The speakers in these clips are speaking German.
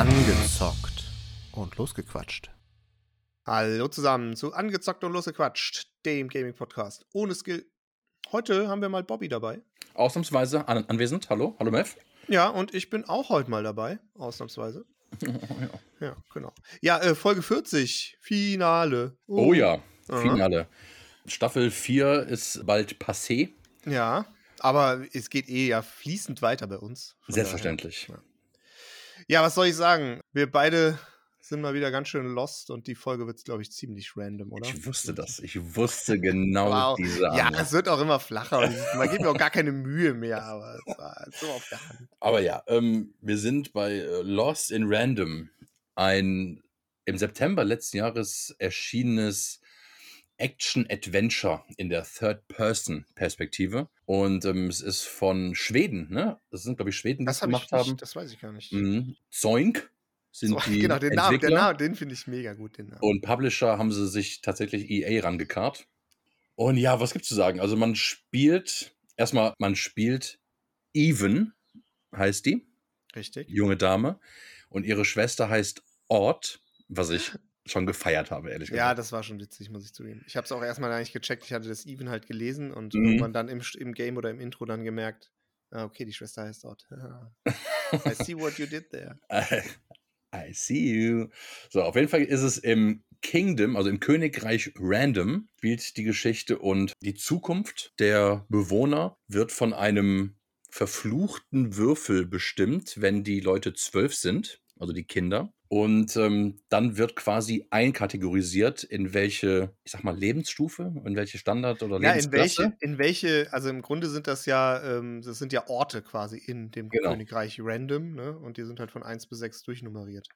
Angezockt und losgequatscht. Hallo zusammen zu Angezockt und losgequatscht, dem Gaming-Podcast ohne Skill. Heute haben wir mal Bobby dabei. Ausnahmsweise an anwesend. Hallo, hallo Mev. Ja, und ich bin auch heute mal dabei, ausnahmsweise. ja. Ja, genau. Ja, äh, Folge 40, Finale. Uh. Oh ja, Aha. Finale. Staffel 4 ist bald passé. Ja, aber es geht eh ja fließend weiter bei uns. Selbstverständlich. daher. Ja, was soll ich sagen? Wir beide sind mal wieder ganz schön lost und die Folge wird, glaube ich, ziemlich random, oder? Ich wusste das. Ich wusste genau Wow. diese Ja, Ahnung. es wird auch immer flacher man gibt mir auch gar keine Mühe mehr, aber es war so auf der Hand. Aber ja, ähm, wir sind bei äh, Lost in Random, ein im September letzten Jahres erschienenes Action-Adventure in der Third-Person-Perspektive. Und ähm, es ist von Schweden, ne? Das sind, glaube ich, Schweden, die Das ich gemacht haben. nicht, das weiß ich gar nicht. Mhm. Zoink sind So, die genau, den Namen, der Entwickler. Name, den finde ich mega gut, den Namen. Und Publisher haben sie sich tatsächlich EA rangekarrt. Und ja, was gibt's zu sagen? Also man spielt, erstmal, man spielt Even, heißt die, Richtig. junge Dame. Und ihre Schwester heißt Ort, was ich schon gefeiert habe, ehrlich Ja, gesagt. das war schon witzig, muss ich zugeben. Ich habe es auch erstmal nicht gecheckt. Ich hatte das Even halt gelesen und Mhm. irgendwann dann im, im Game oder im Intro dann gemerkt, ah, okay, die Schwester heißt dort. I see what you did there. I, I see you. So, auf jeden Fall ist es im Kingdom, also im Königreich Random, spielt die Geschichte und die Zukunft der Bewohner wird von einem verfluchten Würfel bestimmt, wenn die Leute zwölf sind, also die Kinder. Und ähm, dann wird quasi einkategorisiert, in welche, ich sag mal, Lebensstufe, in welche Standard oder Ja, in Lebensklasse. welche, in welche, also im Grunde sind das ja, ähm, das sind ja Orte quasi in dem Genau. Königreich Random, ne? Und die sind halt von 1 bis 6 durchnummeriert.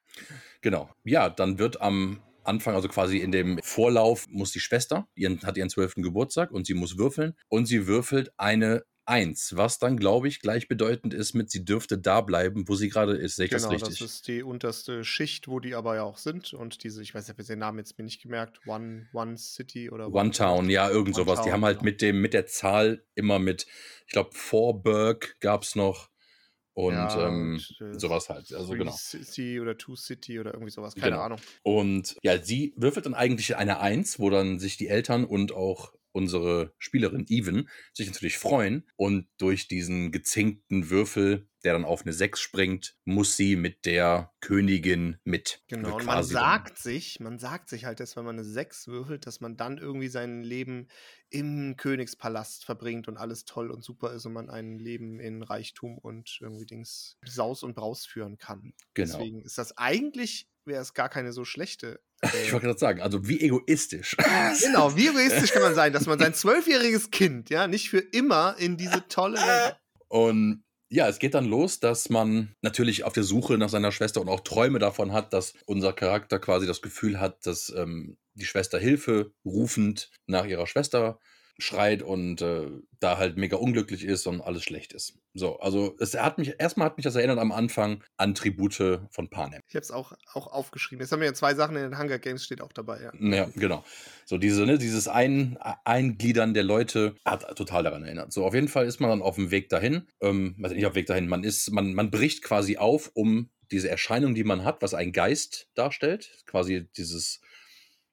Genau. Ja, dann wird am Anfang, also quasi in dem Vorlauf, muss die Schwester, ihren, hat ihren zwölften Geburtstag und sie muss würfeln. Und sie würfelt eine Eins, was dann, glaube ich, gleichbedeutend ist mit, sie dürfte da bleiben, wo sie gerade ist. Sehe ich Genau, das das, richtig? ist die unterste Schicht, wo die aber ja auch sind. Und diese, ich weiß, ich habe jetzt den Namen jetzt mir nicht gemerkt, One, One City oder One Town, ja, irgend One sowas. Die haben halt genau. mit dem, mit der Zahl immer mit, ich glaube, Vorburg gab es noch und, Ja, ähm, und, äh, sowas halt. Also Three genau. City oder Two City oder irgendwie sowas, keine Genau. Ahnung. Und ja, sie würfelt dann eigentlich eine Eins, wo dann sich die Eltern und auch unsere Spielerin Even sich natürlich freuen. Und durch diesen gezinkten Würfel, der dann auf eine Sechs springt, muss sie mit der Königin mit. Genau, Wird und man sagt sich, man sagt sich halt, dass wenn man eine 6 würfelt, dass man dann irgendwie sein Leben im Königspalast verbringt und alles toll und super ist und man ein Leben in Reichtum und irgendwie Dings Saus und Braus führen kann. Genau. Deswegen ist das eigentlich, wäre es gar keine so schlechte. Ich Äh, wollte gerade sagen, also wie egoistisch. genau, wie egoistisch kann man sein, dass man sein zwölfjähriges Kind ja nicht für immer in diese tolle Welt. Und ja, es geht dann los, dass man natürlich auf der Suche nach seiner Schwester und auch Träume davon hat, dass unser Charakter quasi das Gefühl hat, dass ähm, die Schwester Hilfe rufend nach ihrer Schwester schreit und äh, da halt mega unglücklich ist und alles schlecht ist. So, also es hat mich, erstmal hat mich das erinnert am Anfang an Tribute von Panem. Ich habe es auch, auch aufgeschrieben. Jetzt haben wir ja zwei Sachen in den Hunger Games, steht auch dabei, ja. Ja, genau. So diese, ne, dieses Ein, Eingliedern der Leute hat total daran erinnert. So, auf jeden Fall ist man dann auf dem Weg dahin. Ähm, also nicht auf dem Weg dahin, man ist, man, man bricht quasi auf, um diese Erscheinung, die man hat, was ein Geist darstellt, quasi dieses,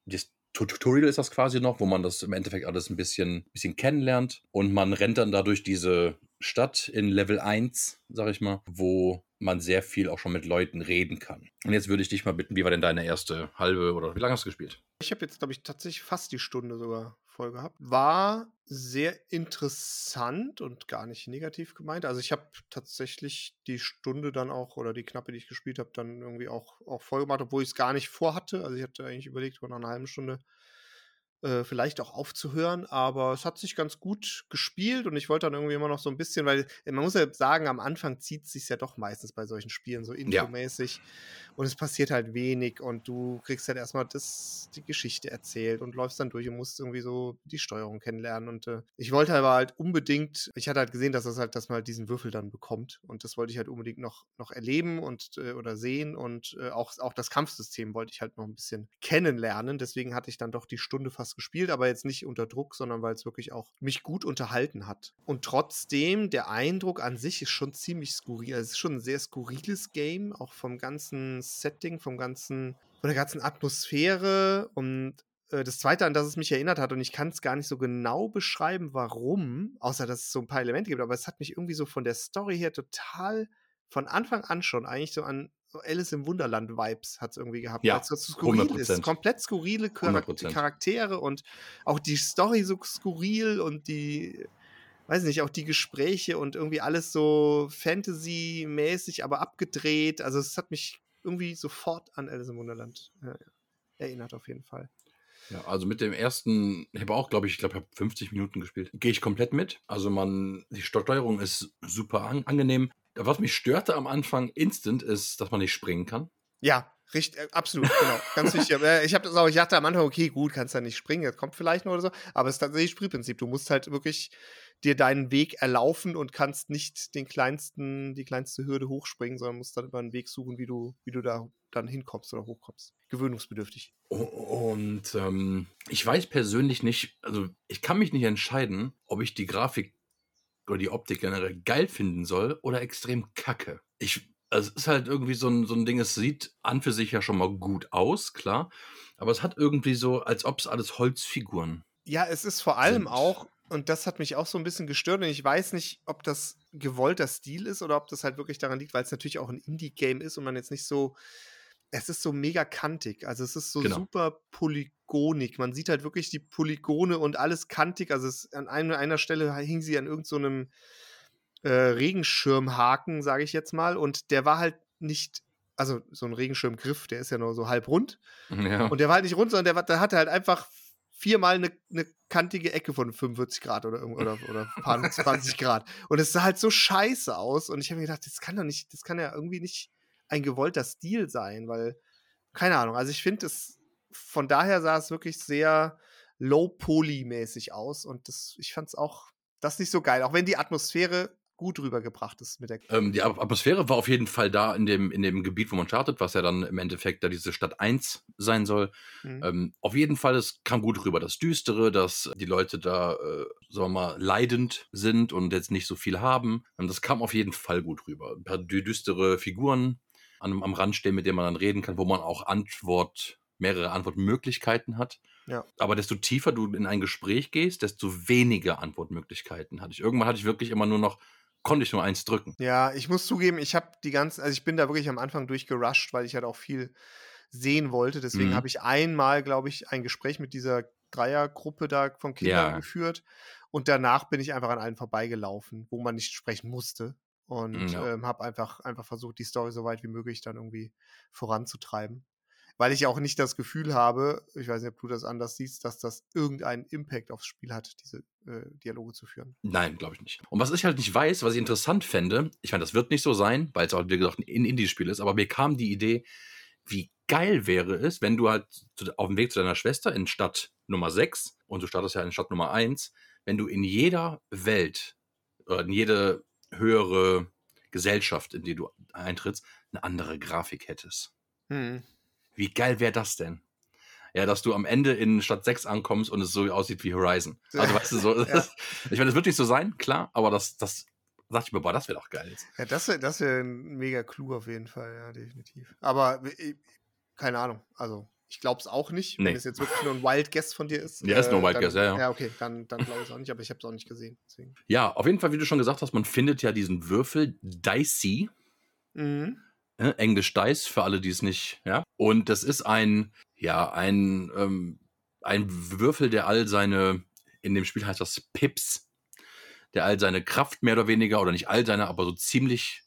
dieses Tutorial ist das quasi noch, wo man das im Endeffekt alles ein bisschen, bisschen kennenlernt. Und man rennt dann da durch diese Stadt in Level 1, sag ich mal, wo man sehr viel auch schon mit Leuten reden kann. Und jetzt würde ich dich mal bitten, wie war denn deine erste halbe oder wie lange hast du gespielt? Ich habe jetzt, glaube ich, tatsächlich fast die Stunde sogar voll gehabt. War sehr interessant und gar nicht negativ gemeint. Also ich habe tatsächlich die Stunde dann auch oder die knappe, die ich gespielt habe, dann irgendwie auch, auch voll gemacht, obwohl ich es gar nicht vorhatte. Also ich hatte eigentlich überlegt, vor einer halben Stunde äh, vielleicht auch aufzuhören, aber es hat sich ganz gut gespielt und ich wollte dann irgendwie immer noch so ein bisschen, weil äh, man muss ja sagen, am Anfang zieht es sich ja doch meistens bei solchen Spielen so infomäßig und es passiert halt wenig und du kriegst halt erstmal das, die Geschichte erzählt und läufst dann durch und musst irgendwie so die Steuerung kennenlernen und äh, ich wollte aber halt unbedingt, ich hatte halt gesehen, dass das halt, dass man halt diesen Würfel dann bekommt und das wollte ich halt unbedingt noch, noch erleben und äh, oder sehen und äh, auch, auch das Kampfsystem wollte ich halt noch ein bisschen kennenlernen, deswegen hatte ich dann doch die Stunde fast Gespielt, aber jetzt nicht unter Druck, sondern weil es wirklich auch mich gut unterhalten hat. Und trotzdem, der Eindruck an sich ist schon ziemlich skurril. Also es ist schon ein sehr skurriles Game, auch vom ganzen Setting, vom ganzen, von der ganzen Atmosphäre und äh, das zweite, an das es mich erinnert hat, und ich kann es gar nicht so genau beschreiben, warum, außer dass es so ein paar Elemente gibt, aber es hat mich irgendwie so von der Story her total von Anfang an schon eigentlich so an Alice im Wunderland-Vibes hat es irgendwie gehabt. Ja, Als das so skurril 100%. ist. Komplett skurrile Charak 100%. Charaktere und auch die Story so skurril und die, weiß nicht, auch die Gespräche und irgendwie alles so Fantasy-mäßig, aber abgedreht. Also es hat mich irgendwie sofort an Alice im Wunderland äh, erinnert, auf jeden Fall. Ja, also mit dem ersten, ich habe auch, glaube ich, ich glaube, ich habe 50 Minuten gespielt. Gehe ich komplett mit. Also man, die Steuerung ist super an, angenehm. Was mich störte am Anfang instant ist, dass man nicht springen kann. Ja, richtig, äh, absolut, genau. Ganz wichtig. Äh, ich habe das auch, ich dachte am Anfang, okay, gut, kannst ja nicht springen, das kommt vielleicht noch oder so. Aber es ist tatsächlich Spielprinzip. Du musst halt wirklich dir deinen Weg erlaufen und kannst nicht den kleinsten, die kleinste Hürde hochspringen, sondern musst dann über einen Weg suchen, wie du, wie du da dann hinkommst oder hochkommst. Gewöhnungsbedürftig. Und ähm, ich weiß persönlich nicht, also ich kann mich nicht entscheiden, ob ich die Grafik oder die Optik generell geil finden soll oder extrem kacke. Ich, also es ist halt irgendwie so ein, so ein Ding, es sieht an für sich ja schon mal gut aus, klar, aber es hat irgendwie so, als ob es alles Holzfiguren. Ja, es ist vor allem Sind. auch, und das hat mich auch so ein bisschen gestört, und ich weiß nicht, ob das gewollter Stil ist oder ob das halt wirklich daran liegt, weil es natürlich auch ein Indie-Game ist und man jetzt nicht so. Es ist so mega kantig. Also es ist so Genau. super polygonig. Man sieht halt wirklich die Polygone und alles kantig. Also es, an einer, einer Stelle hing sie an irgendeinem so äh, Regenschirmhaken, sage ich jetzt mal. Und der war halt nicht, also so ein Regenschirmgriff, der ist ja nur so halb rund. Ja. Und der war halt nicht rund, sondern der, war- der hatte halt einfach viermal eine, eine kantige Ecke von 45 Grad oder, oder, oder ein paar 20 Grad. Und es sah halt so scheiße aus. Und ich habe mir gedacht, das kann doch nicht, das kann ja irgendwie nicht ein gewollter Stil sein, weil, keine Ahnung, also ich finde es, von daher sah es wirklich sehr low-poly-mäßig aus. Und das, ich fand es auch, das nicht so geil, auch wenn die Atmosphäre gut rübergebracht ist mit der Ähm, die At- Atmosphäre war auf jeden Fall da in dem, in dem Gebiet, wo man startet, was ja dann im Endeffekt da diese Stadt 1 sein soll. Mhm. Ähm, auf jeden Fall, es kam gut rüber. Das Düstere, dass die Leute da, äh, sagen wir mal, leidend sind und jetzt nicht so viel haben. Ähm, das kam auf jeden Fall gut rüber. Ein paar dü- düstere Figuren am, am Rand stehen, mit denen man dann reden kann, wo man auch Antwort, mehrere Antwortmöglichkeiten hat. Ja. Aber desto tiefer du in ein Gespräch gehst, desto weniger Antwortmöglichkeiten hatte ich. Irgendwann hatte ich wirklich immer nur noch, konnte ich nur eins drücken. Ja, ich muss zugeben, ich habe die ganzen, also ich bin da wirklich am Anfang durchgerusht, weil ich halt auch viel sehen wollte. Deswegen Mhm. habe ich einmal, glaube ich, ein Gespräch mit dieser Dreiergruppe da von Kindern Ja. geführt. Und danach bin ich einfach an allen vorbeigelaufen, wo man nicht sprechen musste. Und Ja. ähm, habe einfach, einfach versucht, die Story so weit wie möglich dann irgendwie voranzutreiben. Weil ich auch nicht das Gefühl habe, ich weiß nicht, ob du das anders siehst, dass das irgendeinen Impact aufs Spiel hat, diese äh, Dialoge zu führen. Nein, glaube ich nicht. Und was ich halt nicht weiß, was ich interessant fände, ich meine, das wird nicht so sein, weil es auch, wie gesagt, ein Indie-Spiel ist, aber mir kam die Idee, wie geil wäre es, wenn du halt auf dem Weg zu deiner Schwester in Stadt Nummer 6 und du startest ja in Stadt Nummer 1, wenn du in jeder Welt oder in jede höhere Gesellschaft, in die du eintrittst, eine andere Grafik hättest. Hm. Wie geil wäre das denn? Ja, dass du am Ende in Stadt 6 ankommst und es so aussieht wie Horizon. Also weißt du so, Ja. ich meine, das wird nicht so sein, klar, aber das, das dachte ich mir, boah, das wäre doch geil jetzt. Ja, das wäre das wär ein mega Clou auf jeden Fall, ja, definitiv. Aber äh, keine Ahnung, also ich glaube es auch nicht, Nee. wenn es jetzt wirklich nur ein Wild Guess von dir ist. Ja, ist nur ein Wild dann, Guess, ja, ja. Ja, okay, dann, dann glaube ich es auch nicht, aber ich habe es auch nicht gesehen. Deswegen. Ja, auf jeden Fall, wie du schon gesagt hast, man findet ja diesen Würfel Dicey, Mhm. äh, Englisch Dice für alle, die es nicht, ja. Und das ist ein, ja, ein, ähm, ein Würfel, der all seine, in dem Spiel heißt das Pips, der all seine Kraft mehr oder weniger, oder nicht all seine, aber so ziemlich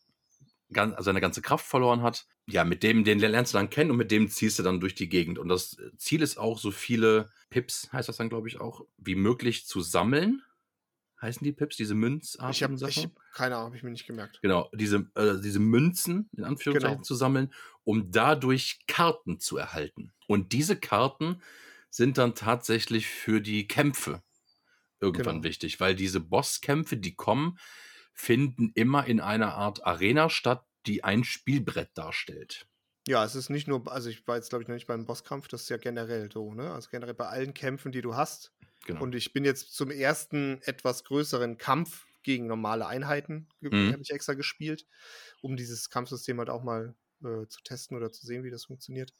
seine ganze Kraft verloren hat. Ja, mit dem, den lernst du dann kennen und mit dem ziehst du dann durch die Gegend. Und das Ziel ist auch, so viele Pips, heißt das dann, glaube ich, auch, wie möglich zu sammeln. Heißen die Pips, diese Münzartigen Ich habe keine Ahnung, habe ich mir nicht gemerkt. Genau, diese, äh, diese Münzen in Anführungszeichen Genau. zu sammeln, um dadurch Karten zu erhalten. Und diese Karten sind dann tatsächlich für die Kämpfe irgendwann Genau. wichtig, weil diese Bosskämpfe, die kommen, finden immer in einer Art Arena statt, die ein Spielbrett darstellt. Ja, es ist nicht nur, also ich war jetzt glaube ich noch nicht beim Bosskampf, das ist ja generell so, ne? Also generell bei allen Kämpfen, die du hast. Genau. Und ich bin jetzt zum ersten etwas größeren Kampf gegen normale Einheiten, Mhm. habe ich extra gespielt, um dieses Kampfsystem halt auch mal äh, zu testen oder zu sehen, wie das funktioniert.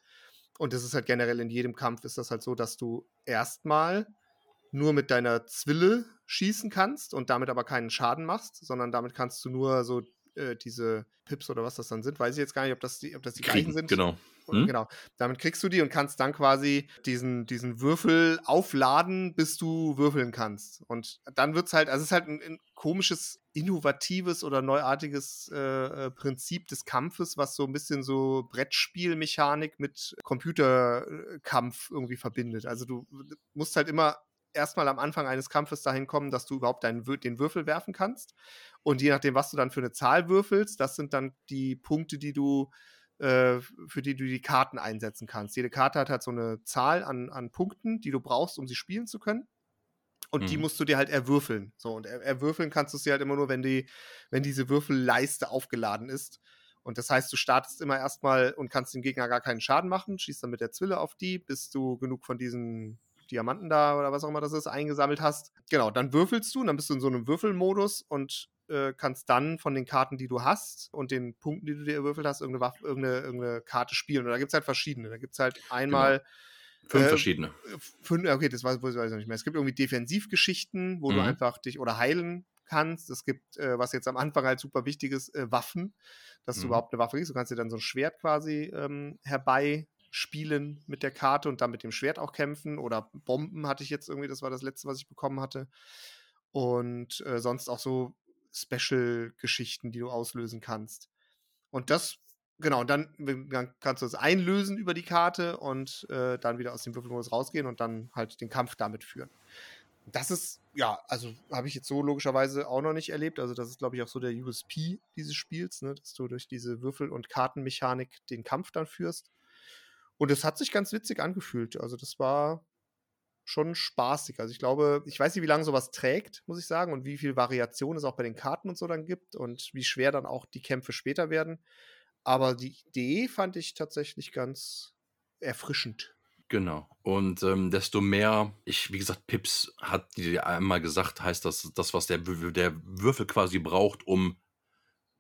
Und das ist halt generell in jedem Kampf ist das halt so, dass du erstmal nur mit deiner Zwille schießen kannst und damit aber keinen Schaden machst, sondern damit kannst du nur so äh, diese Pips oder was das dann sind, weiß ich jetzt gar nicht, ob das die, ob das die gleichen sind. genau. Hm? Genau. Damit kriegst du die und kannst dann quasi diesen, diesen Würfel aufladen, bis du würfeln kannst. Und dann wird es halt, also es ist halt ein, ein komisches, innovatives oder neuartiges äh, äh, Prinzip des Kampfes, was so ein bisschen so Brettspielmechanik mit Computerkampf irgendwie verbindet. Also du musst halt immer erstmal am Anfang eines Kampfes dahin kommen, dass du überhaupt deinen, den Würfel werfen kannst. Und je nachdem, was du dann für eine Zahl würfelst, das sind dann die Punkte, die du äh, für die du die Karten einsetzen kannst. Jede Karte hat halt so eine Zahl an, an Punkten, die du brauchst, um sie spielen zu können. Und die Mhm. musst du dir halt erwürfeln. So, und er, erwürfeln kannst du sie halt immer nur, wenn die, wenn diese Würfelleiste aufgeladen ist. Und das heißt, du startest immer erstmal und kannst dem Gegner gar keinen Schaden machen, schießt dann mit der Zwille auf die, bis du genug von diesen Diamanten da oder was auch immer das ist, eingesammelt hast. Genau, dann würfelst du und dann bist du in so einem Würfelmodus und äh, kannst dann von den Karten, die du hast und den Punkten, die du dir erwürfelt hast, irgendeine, Waffe, irgendeine, irgendeine Karte spielen. Und da gibt es halt verschiedene. Da gibt es halt einmal Fünf Äh, verschiedene. fünf, okay, das weiß, weiß ich nicht mehr. Es gibt irgendwie Defensivgeschichten, wo du Mhm. einfach dich oder heilen kannst. Es gibt, äh, was jetzt am Anfang halt super wichtig ist, äh, Waffen, dass du Mhm. überhaupt eine Waffe kriegst. Du kannst dir dann so ein Schwert quasi ähm, herbeispielen mit der Karte und dann mit dem Schwert auch kämpfen. Oder Bomben hatte ich jetzt irgendwie, das war das letzte, was ich bekommen hatte. Und äh, sonst auch so Special-Geschichten, die du auslösen kannst. Und das, genau, dann, dann kannst du es einlösen über die Karte und äh, dann wieder aus dem Würfelmodus rausgehen und dann halt den Kampf damit führen. Das ist, ja, also habe ich jetzt so logischerweise auch noch nicht erlebt. Also, das ist, glaube ich, auch so der USP dieses Spiels, ne? dass du durch diese Würfel- und Kartenmechanik den Kampf dann führst. Und es hat sich ganz witzig angefühlt. Also, das war schon spaßig. Also, ich glaube, ich weiß nicht, wie lange sowas trägt, muss ich sagen, und wie viel Variation es auch bei den Karten und so dann gibt und wie schwer dann auch die Kämpfe später werden. Aber die Idee fand ich tatsächlich ganz erfrischend. Genau. Und ähm, desto mehr, ich, wie gesagt, Pips hat die einmal gesagt, heißt das, das, was der, der Würfel quasi braucht, um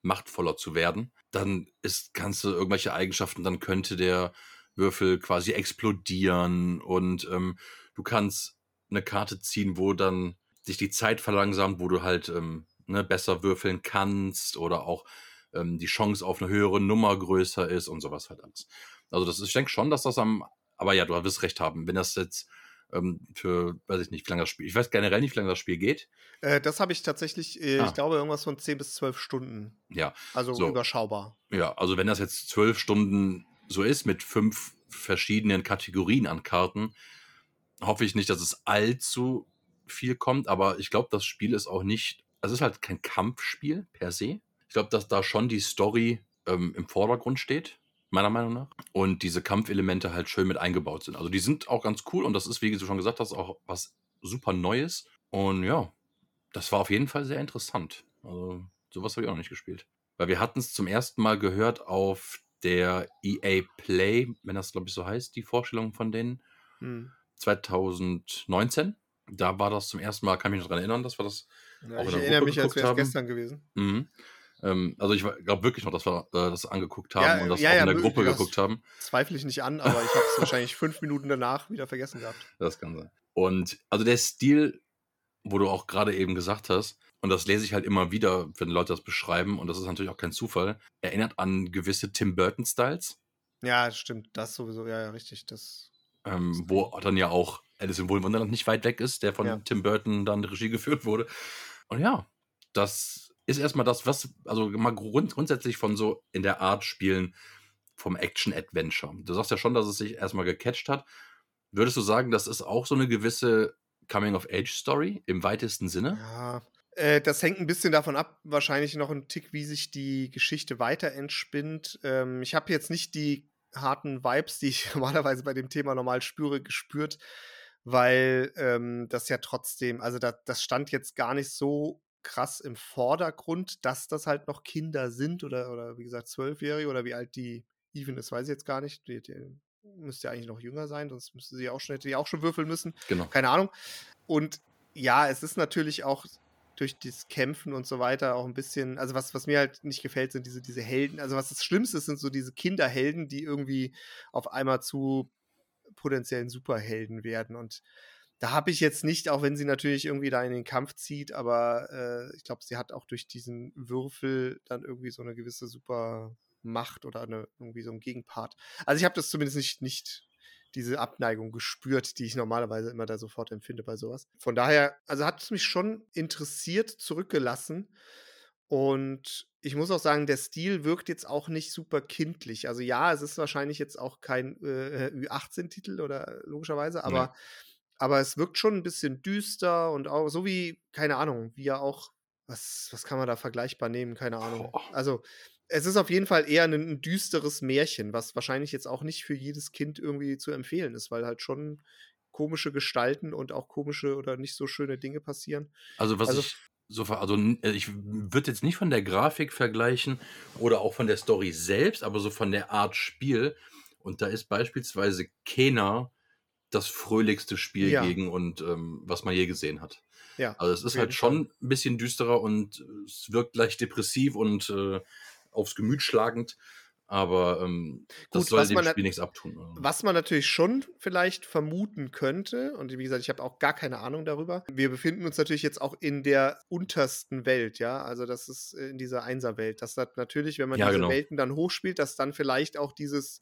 machtvoller zu werden. Dann ist, kannst du irgendwelche Eigenschaften, dann könnte der Würfel quasi explodieren und ähm, du kannst eine Karte ziehen, wo dann sich die Zeit verlangsamt, wo du halt ähm, ne, besser würfeln kannst oder auch ähm, die Chance auf eine höhere Nummer größer ist und sowas halt alles. Also das ist, ich denke schon, dass das am, aber ja, du wirst recht haben, wenn das jetzt ähm, für, weiß ich nicht, wie lange das Spiel, ich weiß generell nicht, wie lange das Spiel geht. Äh, das habe ich tatsächlich, äh, Ah. ich glaube, irgendwas von 10 bis 12 Stunden. Ja, Also So. überschaubar. ja, also wenn das jetzt zwölf Stunden so ist mit fünf verschiedenen Kategorien an Karten, hoffe ich nicht, dass es allzu viel kommt, aber ich glaube, das Spiel ist auch nicht, also es ist halt kein Kampfspiel per se. Ich glaube, dass da schon die Story ähm, im Vordergrund steht, meiner Meinung nach. Und diese Kampfelemente halt schön mit eingebaut sind. Also die sind auch ganz cool und das ist, wie du schon gesagt hast, auch was super Neues. Und ja, das war auf jeden Fall sehr interessant. Also sowas habe ich auch noch nicht gespielt. Weil wir hatten es zum ersten Mal gehört auf der EA Play, wenn das glaube ich so heißt, die Vorstellung von denen, Hm. 2019. Da war das zum ersten Mal, kann ich mich noch daran erinnern, dass wir das Ja, Auch ich erinnere mich, als wäre es gestern gewesen. Mhm. Ähm, also ich glaube wirklich noch, dass wir äh, das angeguckt haben Ja, und das ja, auch in der Gruppe geguckt haben. Zweifle ich nicht an, aber ich habe es wahrscheinlich fünf Minuten danach wieder vergessen gehabt. Das kann sein. Und also der Stil, wo du auch gerade eben gesagt hast, und das lese ich halt immer wieder, wenn Leute das beschreiben, und das ist natürlich auch kein Zufall, erinnert an gewisse Tim Burton-Styles, Ja, stimmt. Das sowieso. Ja, ja, richtig. Das. ähm, wo dann ja auch Alice im Wunderland nicht weit weg ist, der von Ja. Tim Burton dann Regie geführt wurde. Und ja, das ist erstmal das, was, also mal grund, grundsätzlich von so in der Art Spielen vom Action-Adventure. Du sagst ja schon, dass es sich erstmal gecatcht hat. Würdest du sagen, das ist auch so eine gewisse Coming-of-Age-Story im weitesten Sinne? Ja. Äh, das hängt ein bisschen davon ab, wahrscheinlich noch ein Tick, wie sich die Geschichte weiter entspinnt. Ähm, ich habe jetzt nicht die harten Vibes, die ich normalerweise bei dem Thema normal spüre, gespürt, weil ähm, das ja trotzdem, also da, das stand jetzt gar nicht so krass im Vordergrund, dass das halt noch Kinder sind oder, oder wie gesagt Zwölfjährige oder wie alt die Even ist, weiß ich jetzt gar nicht. Die, die müsste ja eigentlich noch jünger sein, sonst müsste sie auch schon, hätte die auch schon würfeln müssen. Genau. Keine Ahnung. Und ja, es ist natürlich auch durch das Kämpfen und so weiter auch ein bisschen, also was, was mir halt nicht gefällt, sind diese, diese Helden. Also was das Schlimmste ist, sind so diese Kinderhelden, die irgendwie auf einmal zu potenziellen Superhelden werden. Und da habe ich jetzt nicht, auch wenn sie natürlich irgendwie da in den Kampf zieht, aber äh, ich glaube, sie hat auch durch diesen Würfel dann irgendwie so eine gewisse Supermacht oder eine, irgendwie so einen Gegenpart. Also ich habe das zumindest nicht, nicht diese Abneigung gespürt, die ich normalerweise immer da sofort empfinde bei sowas. Von daher, also hat es mich schon interessiert zurückgelassen. Und ich muss auch sagen, der Stil wirkt jetzt auch nicht super kindlich. Also ja, es ist wahrscheinlich jetzt auch kein äh, Ü18-Titel oder logischerweise, aber, nee. aber es wirkt schon ein bisschen düster und auch so wie, keine Ahnung, wie ja auch, was, was kann man da vergleichbar nehmen? Keine Ahnung. Also es ist auf jeden Fall eher ein, düsteres Märchen, was wahrscheinlich jetzt auch nicht für jedes Kind irgendwie zu empfehlen ist, weil halt schon komische Gestalten und auch komische oder nicht so schöne Dinge passieren. Also was also, ich so also äh, ich würde jetzt nicht von der Grafik vergleichen oder auch von der Story selbst, aber so von der Art Spiel. Und da ist beispielsweise Kena das fröhlichste Spiel ja. gegen und ähm, was man je gesehen hat. Ja, also es ist halt schon ein bisschen düsterer und es wirkt gleich depressiv und äh, aufs Gemüt schlagend. Aber ähm, das Gut, soll dem Spiel nichts abtun. Was man natürlich schon vielleicht vermuten könnte, und wie gesagt, ich habe auch gar keine Ahnung darüber. Wir befinden uns natürlich jetzt auch in der untersten Welt, ja. Also das ist in dieser Einserwelt. Das hat natürlich, wenn man ja, diese genau. Welten dann hochspielt, dass dann vielleicht auch dieses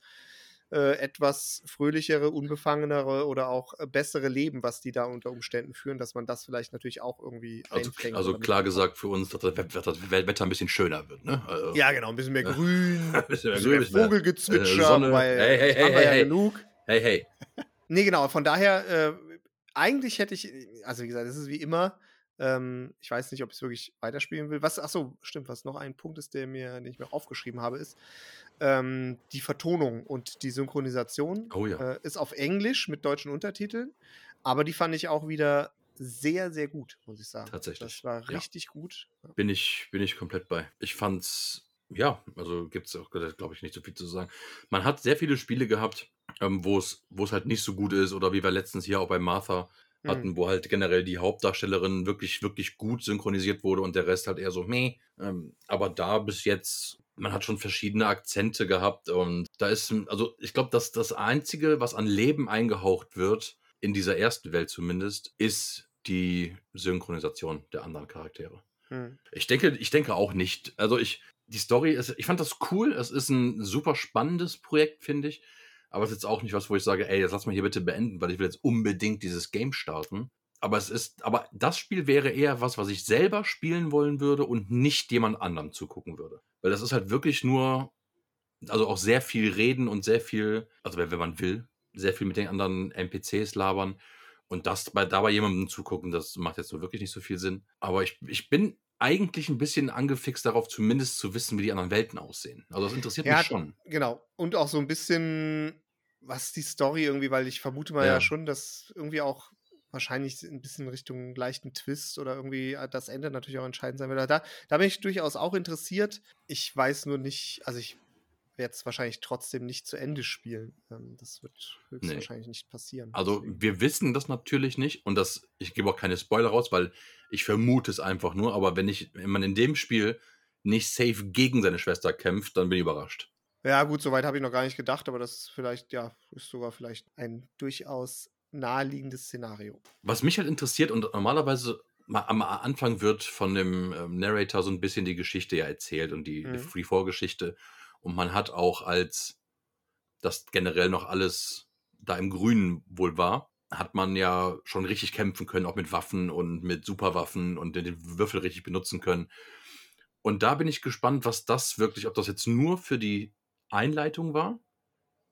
äh, etwas fröhlichere, unbefangenere oder auch äh, bessere Leben, was die da unter Umständen führen, dass man das vielleicht natürlich auch irgendwie also, einfängt. Also klar gesagt für uns, dass das Wetter ein bisschen schöner wird, ne? Also, ja, genau, ein bisschen mehr grün, ein bisschen mehr, grün, Vogelgezwitscher, äh, weil hey, hey, hey, haben wir ja genug. Hey, hey. nee, genau, von daher, äh, eigentlich hätte ich, also wie gesagt, es ist wie immer, ähm, ich weiß nicht, ob ich es wirklich weiterspielen will. Was, ach so, stimmt, was noch ein Punkt ist, der mir, den ich mir aufgeschrieben habe, ist ähm, die Vertonung und die Synchronisation. Oh ja. Äh, ist auf Englisch mit deutschen Untertiteln, aber die fand ich auch wieder sehr, sehr gut, muss ich sagen. Tatsächlich. Das war richtig ja. gut. Bin ich, bin ich komplett bei. Ich fand's, ja, also gibt es auch, glaube ich, nicht so viel zu sagen. Man hat sehr viele Spiele gehabt, ähm, wo es halt nicht so gut ist oder wie wir letztens hier auch bei Martha hatten, mhm. wo halt generell die Hauptdarstellerin wirklich, wirklich gut synchronisiert wurde und der Rest halt eher so, meh. Ähm, aber da bis jetzt, man hat schon verschiedene Akzente gehabt und da ist, also ich glaube, dass das Einzige, was an Leben eingehaucht wird, in dieser ersten Welt zumindest, ist die Synchronisation der anderen Charaktere. Mhm. Ich denke, ich denke auch nicht. Also ich, die Story ist, ich fand das cool. Es ist ein super spannendes Projekt, finde ich. Aber es ist jetzt auch nicht was, wo ich sage, ey, jetzt lass mal hier bitte beenden, weil ich will jetzt unbedingt dieses Game starten. Aber es ist, aber das Spiel wäre eher was, was ich selber spielen wollen würde und nicht jemand anderem zugucken würde. Weil das ist halt wirklich nur, also auch sehr viel reden und sehr viel, also wenn man will, sehr viel mit den anderen NPCs labern. Und das bei, dabei jemandem zugucken, das macht jetzt so wirklich nicht so viel Sinn. Aber ich, ich bin eigentlich ein bisschen angefixt darauf, zumindest zu wissen, wie die anderen Welten aussehen. Also das interessiert ja, mich schon. Genau. Und auch so ein bisschen was die Story irgendwie, weil ich vermute mal ja, ja schon, dass irgendwie auch wahrscheinlich ein bisschen Richtung leichten Twist oder irgendwie äh, das Ende natürlich auch entscheidend sein wird. Da, da bin ich durchaus auch interessiert. Ich weiß nur nicht, also ich werde es wahrscheinlich trotzdem nicht zu Ende spielen. Ähm, das wird höchstwahrscheinlich nee. nicht passieren. Also deswegen. wir wissen das natürlich nicht und das, ich gebe auch keine Spoiler raus, weil ich vermute es einfach nur, aber wenn ich, wenn man in dem Spiel nicht safe gegen seine Schwester kämpft, dann bin ich überrascht. Ja, gut, soweit habe ich noch gar nicht gedacht, aber das ist vielleicht, ja, ist sogar vielleicht ein durchaus naheliegendes Szenario. Was mich halt interessiert und normalerweise am Anfang wird von dem ähm, Narrator so ein bisschen die Geschichte ja erzählt und die, mhm. die Free-For-Geschichte. Und man hat auch als das generell noch alles da im Grünen wohl war, hat man ja schon richtig kämpfen können, auch mit Waffen und mit Superwaffen und den Würfel richtig benutzen können. Und da bin ich gespannt, was das wirklich, ob das jetzt nur für die Einleitung war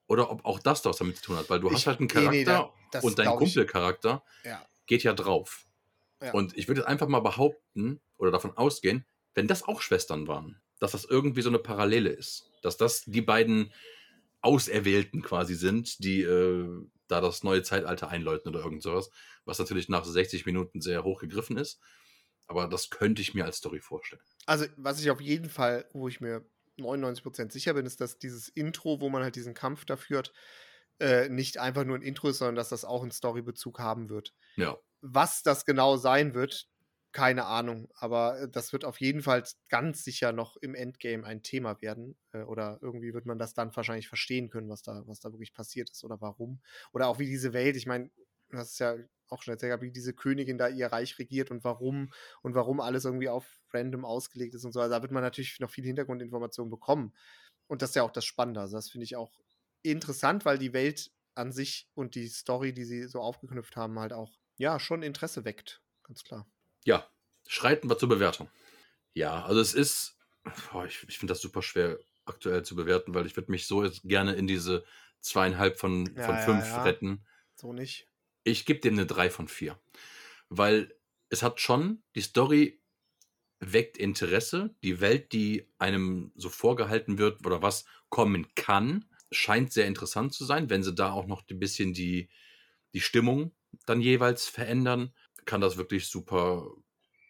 oder ob auch das was damit zu tun hat, weil du ich, hast halt einen Charakter nee, nee, und dein Kumpelcharakter ja. geht ja drauf. Ja. Und ich würde jetzt einfach mal behaupten oder davon ausgehen, wenn das auch Schwestern waren, dass das irgendwie so eine Parallele ist. Dass das die beiden Auserwählten quasi sind, die äh, da das neue Zeitalter einläuten oder irgend sowas. Was natürlich nach 60 Minuten sehr hoch gegriffen ist. Aber das könnte ich mir als Story vorstellen. Also, was ich auf jeden Fall, wo ich mir 99% sicher bin, ist, dass dieses Intro, wo man halt diesen Kampf da führt, äh, nicht einfach nur ein Intro ist, sondern dass das auch einen Storybezug haben wird. Ja. Was das genau sein wird, keine Ahnung. Aber äh, das wird auf jeden Fall ganz sicher noch im Endgame ein Thema werden. Äh, oder irgendwie wird man das dann wahrscheinlich verstehen können, was da, was da wirklich passiert ist oder warum. Oder auch wie diese Welt, ich meine, du hast es ja auch schon erzählt, wie diese Königin da ihr Reich regiert und warum und warum alles irgendwie auf random ausgelegt ist und so. Also da wird man natürlich noch viel Hintergrundinformationen bekommen. Und das ist ja auch das Spannende. Also das finde ich auch interessant, weil die Welt an sich und die Story, die sie so aufgeknüpft haben, halt auch, ja, schon Interesse weckt. Ganz klar. Ja, schreiten wir zur Bewertung. Ja, also es ist, boah, ich, ich finde das super schwer aktuell zu bewerten, weil ich würde mich so jetzt gerne in diese zweieinhalb von, Ja, von ja, fünf ja. retten. So nicht. Ich gebe dem eine 3 von 4. Weil es hat schon, die Story weckt Interesse. Die Welt, die einem so vorgehalten wird oder was kommen kann, scheint sehr interessant zu sein. Wenn sie da auch noch ein bisschen die, die Stimmung dann jeweils verändern, kann das wirklich super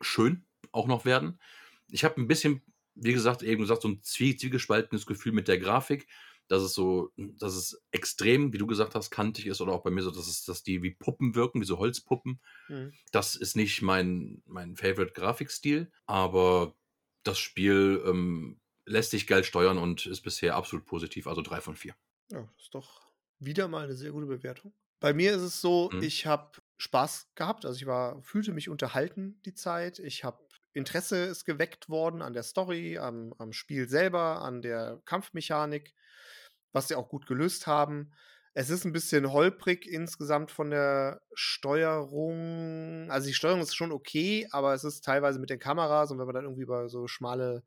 schön auch noch werden. Ich habe ein bisschen, wie gesagt, eben gesagt, so ein zwie zwiegespaltenes Gefühl mit der Grafik dass es so, dass es extrem, wie du gesagt hast, kantig ist oder auch bei mir so, dass es, dass die wie Puppen wirken, wie so Holzpuppen. Mhm. Das ist nicht mein, mein Favorite Grafikstil, aber das Spiel ähm, lässt sich geil steuern und ist bisher absolut positiv, also drei von vier. Ja, das ist doch wieder mal eine sehr gute Bewertung. Bei mir ist es so, Mhm. ich habe Spaß gehabt, also ich war, fühlte mich unterhalten die Zeit. Ich habe Interesse ist geweckt worden an der Story, am, am Spiel selber, an der Kampfmechanik, was sie auch gut gelöst haben. Es ist ein bisschen holprig insgesamt von der Steuerung. Also die Steuerung ist schon okay, aber es ist teilweise mit den Kameras und wenn man dann irgendwie über so schmale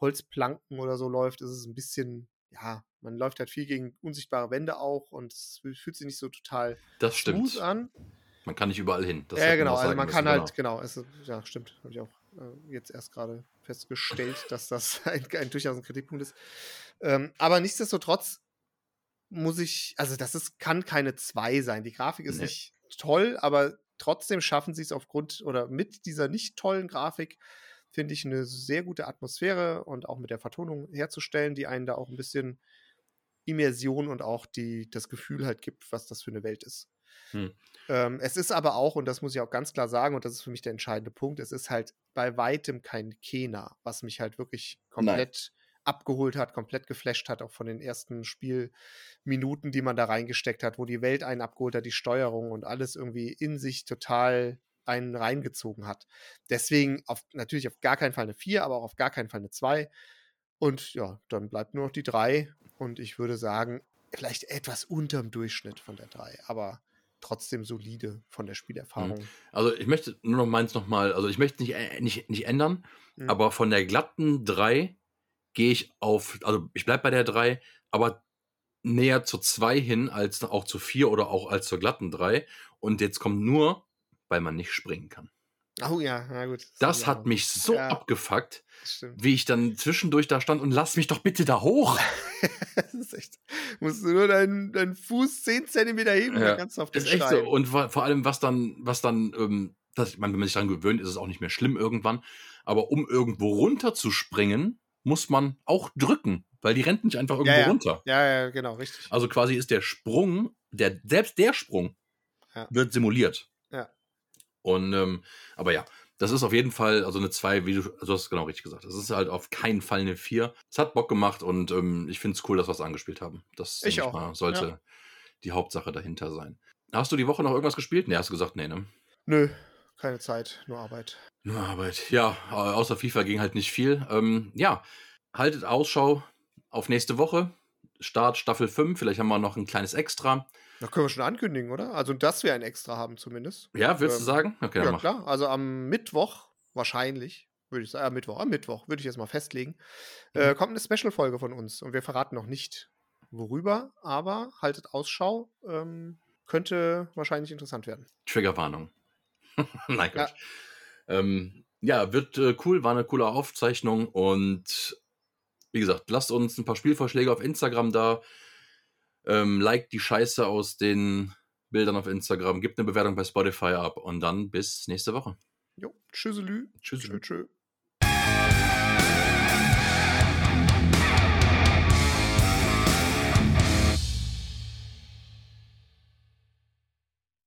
Holzplanken oder so läuft, ist es ein bisschen, ja, man läuft halt viel gegen unsichtbare Wände auch und es fühlt sich nicht so total Das stimmt. an. Man kann nicht überall hin. Das ja, genau, also man müssen, kann halt, genau, es ist, ja, stimmt, habe ich auch äh, jetzt erst gerade festgestellt, dass das ein, ein durchaus ein Kritikpunkt ist. Ähm, aber nichtsdestotrotz muss ich, also das ist, kann keine 2 sein. Die Grafik ist Nee. nicht toll, aber trotzdem schaffen sie es aufgrund oder mit dieser nicht tollen Grafik, finde ich, eine sehr gute Atmosphäre und auch mit der Vertonung herzustellen, die einen da auch ein bisschen Immersion und auch die, das Gefühl halt gibt, was das für eine Welt ist. Hm. Ähm, es ist aber auch, und das muss ich auch ganz klar sagen, und das ist für mich der entscheidende Punkt, es ist halt bei weitem kein Kena, was mich halt wirklich komplett abgeholt hat, komplett geflasht hat, auch von den ersten Spielminuten, die man da reingesteckt hat, wo die Welt einen abgeholt hat, die Steuerung und alles irgendwie in sich total einen reingezogen hat. Deswegen auf, natürlich auf gar keinen Fall eine 4, aber auch auf gar keinen Fall eine 2. Und ja, dann bleibt nur noch die 3. Und ich würde sagen, vielleicht etwas unterm Durchschnitt von der 3, aber trotzdem solide von der Spielerfahrung. Also ich möchte nur noch meins nochmal, also ich möchte nicht, äh, nicht, nicht ändern, Mhm. aber von der glatten 3 gehe ich auf, also ich bleibe bei der 3, aber näher zur 2 hin als auch zur 4 oder auch als zur glatten 3. Und jetzt kommt nur, weil man nicht springen kann. Oh ja, na gut. Das ja, hat mich so Ja. abgefuckt, das wie ich dann zwischendurch da stand und lass mich doch bitte da hoch. das ist echt. Musst du nur deinen, deinen Fuß 10 Zentimeter heben und Ja, dann kannst du auf den Ist echt Stein. so. Und vor allem, was dann, was dann, ähm, das, ich meine, wenn man sich daran gewöhnt, ist es auch nicht mehr schlimm irgendwann. Aber um irgendwo runter zu springen, muss man auch drücken, weil die rennt nicht einfach irgendwo ja. runter. Ja, ja, genau, richtig. Also quasi ist der Sprung, der, selbst der Sprung Ja. wird simuliert. Und, ähm, aber ja, das ist auf jeden Fall, also eine 2, wie du, also du hast es genau richtig gesagt. Das ist halt auf keinen Fall eine 4. Es hat Bock gemacht und ähm, ich finde es cool, dass wir es angespielt haben. Das Ich auch, Mal, sollte ja. die Hauptsache dahinter sein. Hast du die Woche noch irgendwas gespielt? Nee, hast du gesagt, nee, ne? Nö, keine Zeit, nur Arbeit. Nur Arbeit. Ja, au- außer FIFA ging halt nicht viel. Ähm, ja, haltet Ausschau auf nächste Woche. Start Staffel 5. Vielleicht haben wir noch ein kleines Extra. Da können wir schon ankündigen, oder? Also, dass wir ein Extra haben zumindest. Ja, würdest Ähm, du sagen? Okay, Ja, klar. Also am Mittwoch, wahrscheinlich, würde ich sagen, am Mittwoch, am Mittwoch, würde ich jetzt mal festlegen, Mhm. äh, kommt eine Special-Folge von uns. Und wir verraten noch nicht, worüber, aber haltet Ausschau. Ähm, könnte wahrscheinlich interessant werden. Triggerwarnung. Nein, Ja. Gott. Ja, ähm, ja wird äh, cool, war eine coole Aufzeichnung und wie gesagt, lasst uns ein paar Spielvorschläge auf Instagram da. Ähm, liked die Scheiße aus den Bildern auf Instagram, gibt eine Bewertung bei Spotify ab und dann bis nächste Woche. Jo, tschüsselü. Tschüss. Tschö, tschö.